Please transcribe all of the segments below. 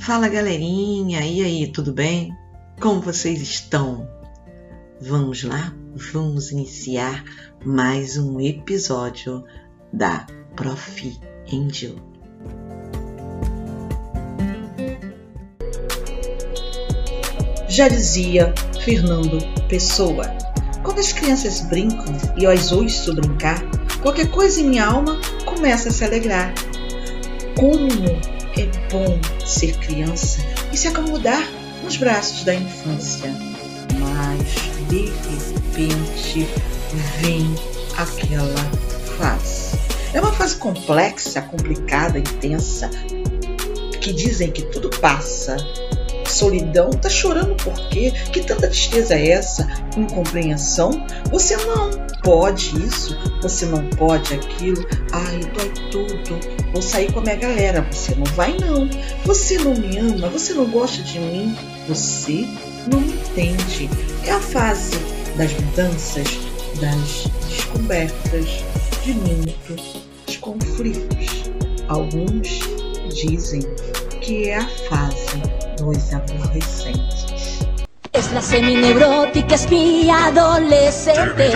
Fala galerinha, e aí, tudo bem? Como vocês estão? Vamos lá? Vamos iniciar mais um episódio da Prof. Angel. Já dizia Fernando Pessoa, quando as crianças brincam e as ouço brincar, qualquer coisa em minha alma começa a se alegrar. Como é bom ser criança e se acomodar nos braços da infância. Mas, de repente, vem aquela fase. É uma fase complexa, complicada, intensa, que dizem que tudo passa. Solidão, tá chorando por quê? Que tanta tristeza é essa? Incompreensão? Você não pode isso, você não pode aquilo. Ai, dói tudo. Vou sair com a minha galera. Você não vai, não. Você não me ama, você não gosta de mim, você não me entende. É a fase das mudanças, das descobertas, de muitos conflitos. Alguns dizem que é a fase dos aborrecentes. Es la semineurótica espía adolescente.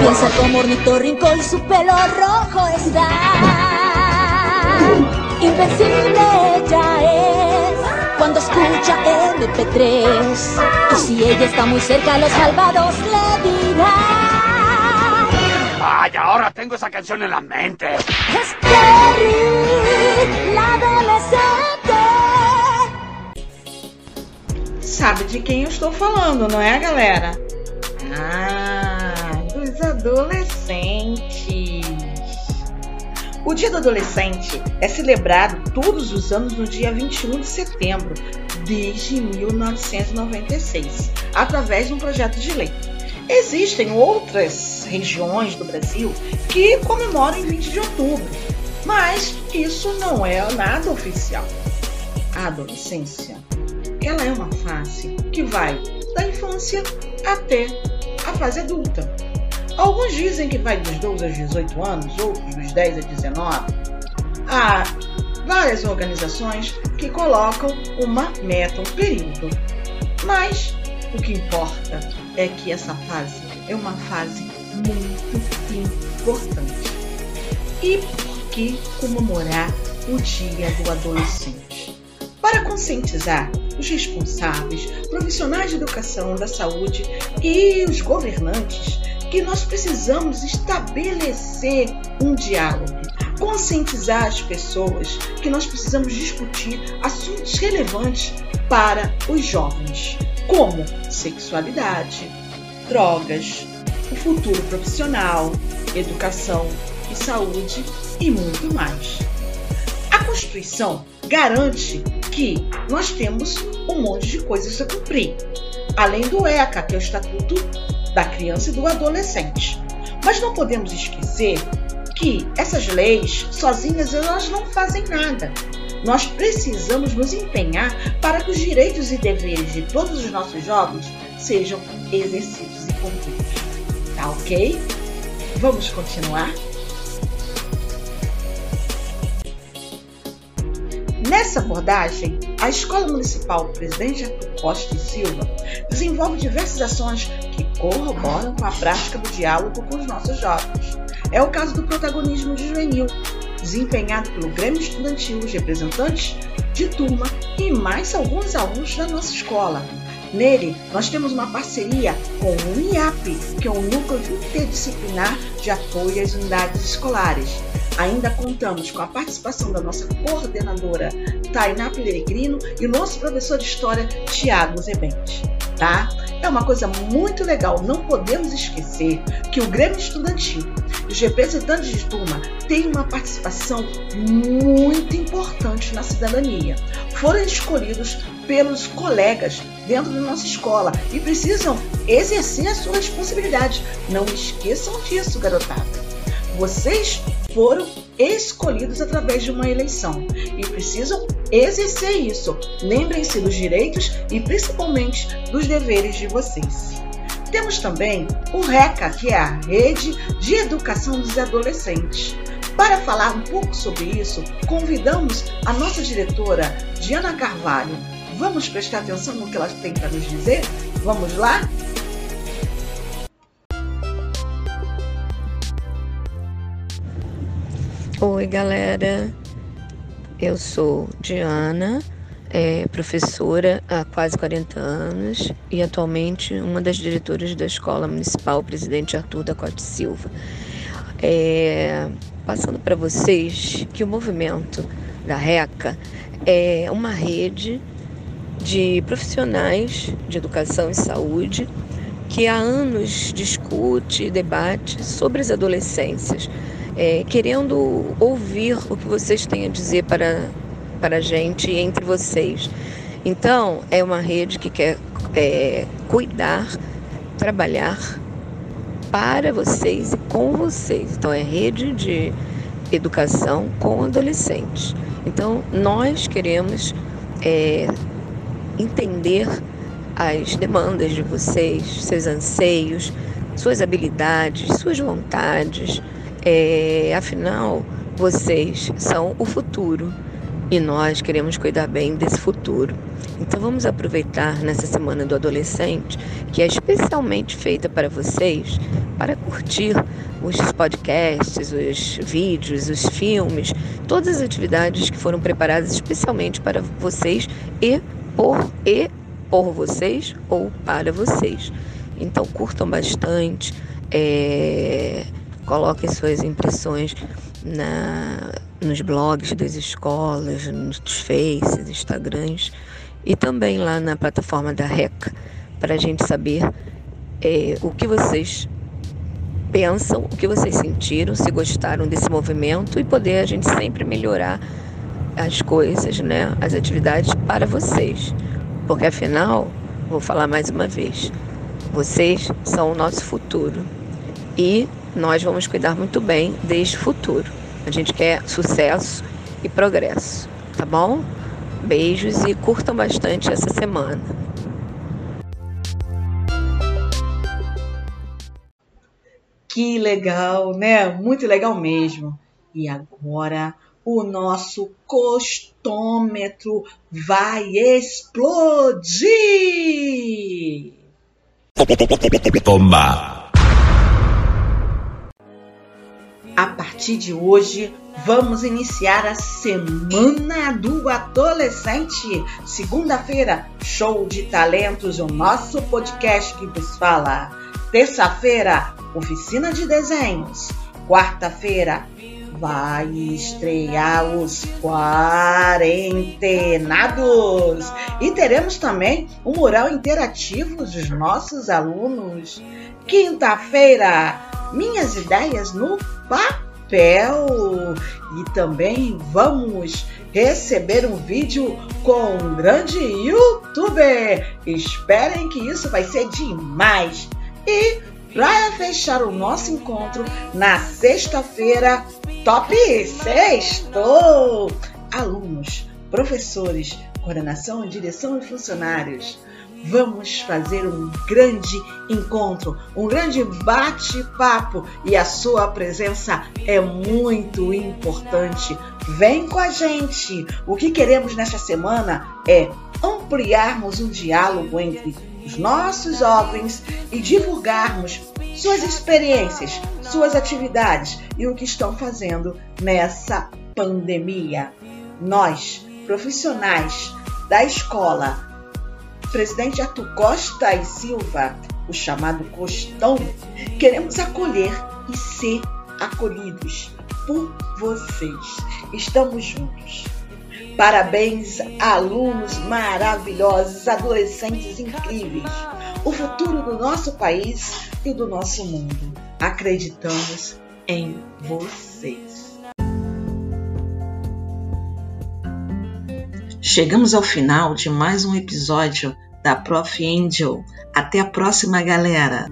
Piensa como ornitorrinco y su pelo rojo está. Invencible ella es cuando escucha MP3. Y si ella está muy cerca, los malvados le dirán. ¡Ay, ahora tengo esa canción en la mente! Es Terry, la adolescente. Sabe de quem eu estou falando, não é, galera? Ah, dos adolescentes. O Dia do Adolescente é celebrado todos os anos no dia 21 de setembro, desde 1996, através de um projeto de lei. Existem outras regiões do Brasil que comemoram em 20 de outubro, mas isso não é nada oficial. A adolescência, ela é uma fase que vai da infância até a fase adulta. Alguns dizem que vai dos 12 aos 18 anos, outros dos 10 a 19. Há várias organizações que colocam uma meta, um período. Mas o que importa é que essa fase é uma fase muito importante. E por que comemorar o Dia do Adolescente? Para conscientizar os responsáveis, profissionais de educação, da saúde e os governantes que nós precisamos estabelecer um diálogo, conscientizar as pessoas que nós precisamos discutir assuntos relevantes para os jovens, como sexualidade, drogas, o futuro profissional, educação e saúde e muito mais. A Constituição garante que nós temos um monte de coisas a cumprir, além do ECA, que é o Estatuto da Criança e do Adolescente. Mas não podemos esquecer que essas leis sozinhas elas não fazem nada. Nós precisamos nos empenhar para que os direitos e deveres de todos os nossos jovens sejam exercidos e cumpridos. Tá ok? Vamos continuar? Nessa abordagem, a Escola Municipal Presidente Costa e Silva desenvolve diversas ações que corroboram com a prática do diálogo com os nossos jovens. É o caso do protagonismo de juvenil, desempenhado pelo Grêmio Estudantil, os representantes de turma e mais alguns alunos da nossa escola. Nele, nós temos uma parceria com o IAP, que é o Núcleo Interdisciplinar de Apoio às Unidades Escolares. Ainda contamos com a participação da nossa coordenadora Tainá Peregrino e nosso professor de História Tiago Zebente. Tá? É uma coisa muito legal, não podemos esquecer que o Grêmio Estudantil e os representantes de turma têm uma participação muito importante na cidadania. Foram escolhidos pelos colegas dentro da nossa escola e precisam exercer a sua responsabilidade. Não esqueçam disso, garotada. Vocês foram escolhidos através de uma eleição e precisam exercer isso. Lembrem-se dos direitos e principalmente dos deveres de vocês. Temos também o RECA, que é a Rede de Educação dos Adolescentes. Para falar um pouco sobre isso, convidamos a nossa diretora, Diana Carvalho. Vamos prestar atenção no que ela tem para nos dizer? Vamos lá? Oi, galera. Eu sou Diana, é professora há quase 40 anos e atualmente uma das diretoras da Escola Municipal Presidente Arthur da Cote Silva. É, passando para vocês que o movimento da RECA é uma rede de profissionais de educação e saúde que há anos discute e debate sobre as adolescências, é, querendo ouvir o que vocês têm a dizer para, para a gente e entre vocês. Então, é uma rede que quer é, cuidar, trabalhar para vocês e com vocês. Então, é rede de educação com adolescentes. Então, nós queremos é, entender as demandas de vocês, seus anseios, suas habilidades, suas vontades. É, afinal, vocês são o futuro e nós queremos cuidar bem desse futuro. Então vamos aproveitar nessa semana do adolescente, que é especialmente feita para vocês, para curtir os podcasts, os vídeos, os filmes, todas as atividades que foram preparadas especialmente para vocês e por e por vocês ou para vocês. Então curtam bastante, é, coloquem suas impressões na, nos blogs das escolas, nos faces, Instagrams e também lá na plataforma da REC para a gente saber é, o que vocês pensam, o que vocês sentiram, se gostaram desse movimento e poder a gente sempre melhorar as coisas, né, as atividades para vocês. Porque afinal, vou falar mais uma vez, vocês são o nosso futuro e nós vamos cuidar muito bem deste futuro. A gente quer sucesso e progresso, tá bom? Beijos e curtam bastante essa semana. Que legal, né? Muito legal mesmo. E agora o nosso costômetro vai explodir! Toma! A partir de hoje, vamos iniciar a Semana do Adolescente. Segunda-feira, show de talentos, o nosso podcast que vos fala. Terça-feira, oficina de desenhos. Quarta-feira, vai estrear os Quarentenados. E teremos também um mural interativo dos nossos alunos. Quinta-feira, minhas ideias no papel. E também vamos receber um vídeo com um grande youtuber. Esperem que isso vai ser demais. E para fechar o nosso encontro na sexta-feira, top sexto! Alunos, professores, coordenação, direção e funcionários vamos fazer um grande encontro, um grande bate-papo e a sua presença é muito importante. Vem com a gente! O que queremos nesta semana é ampliarmos o diálogo entre os nossos jovens e divulgarmos suas experiências, suas atividades e o que estão fazendo nessa pandemia. Nós, profissionais da escola, presidente Arthur Costa e Silva, o chamado Costão, queremos acolher e ser acolhidos por vocês. Estamos juntos. Parabéns, alunos maravilhosos, adolescentes incríveis. O futuro do nosso país e do nosso mundo. Acreditamos em vocês. Chegamos ao final de mais um episódio da Prof. Angel. Até a próxima, galera!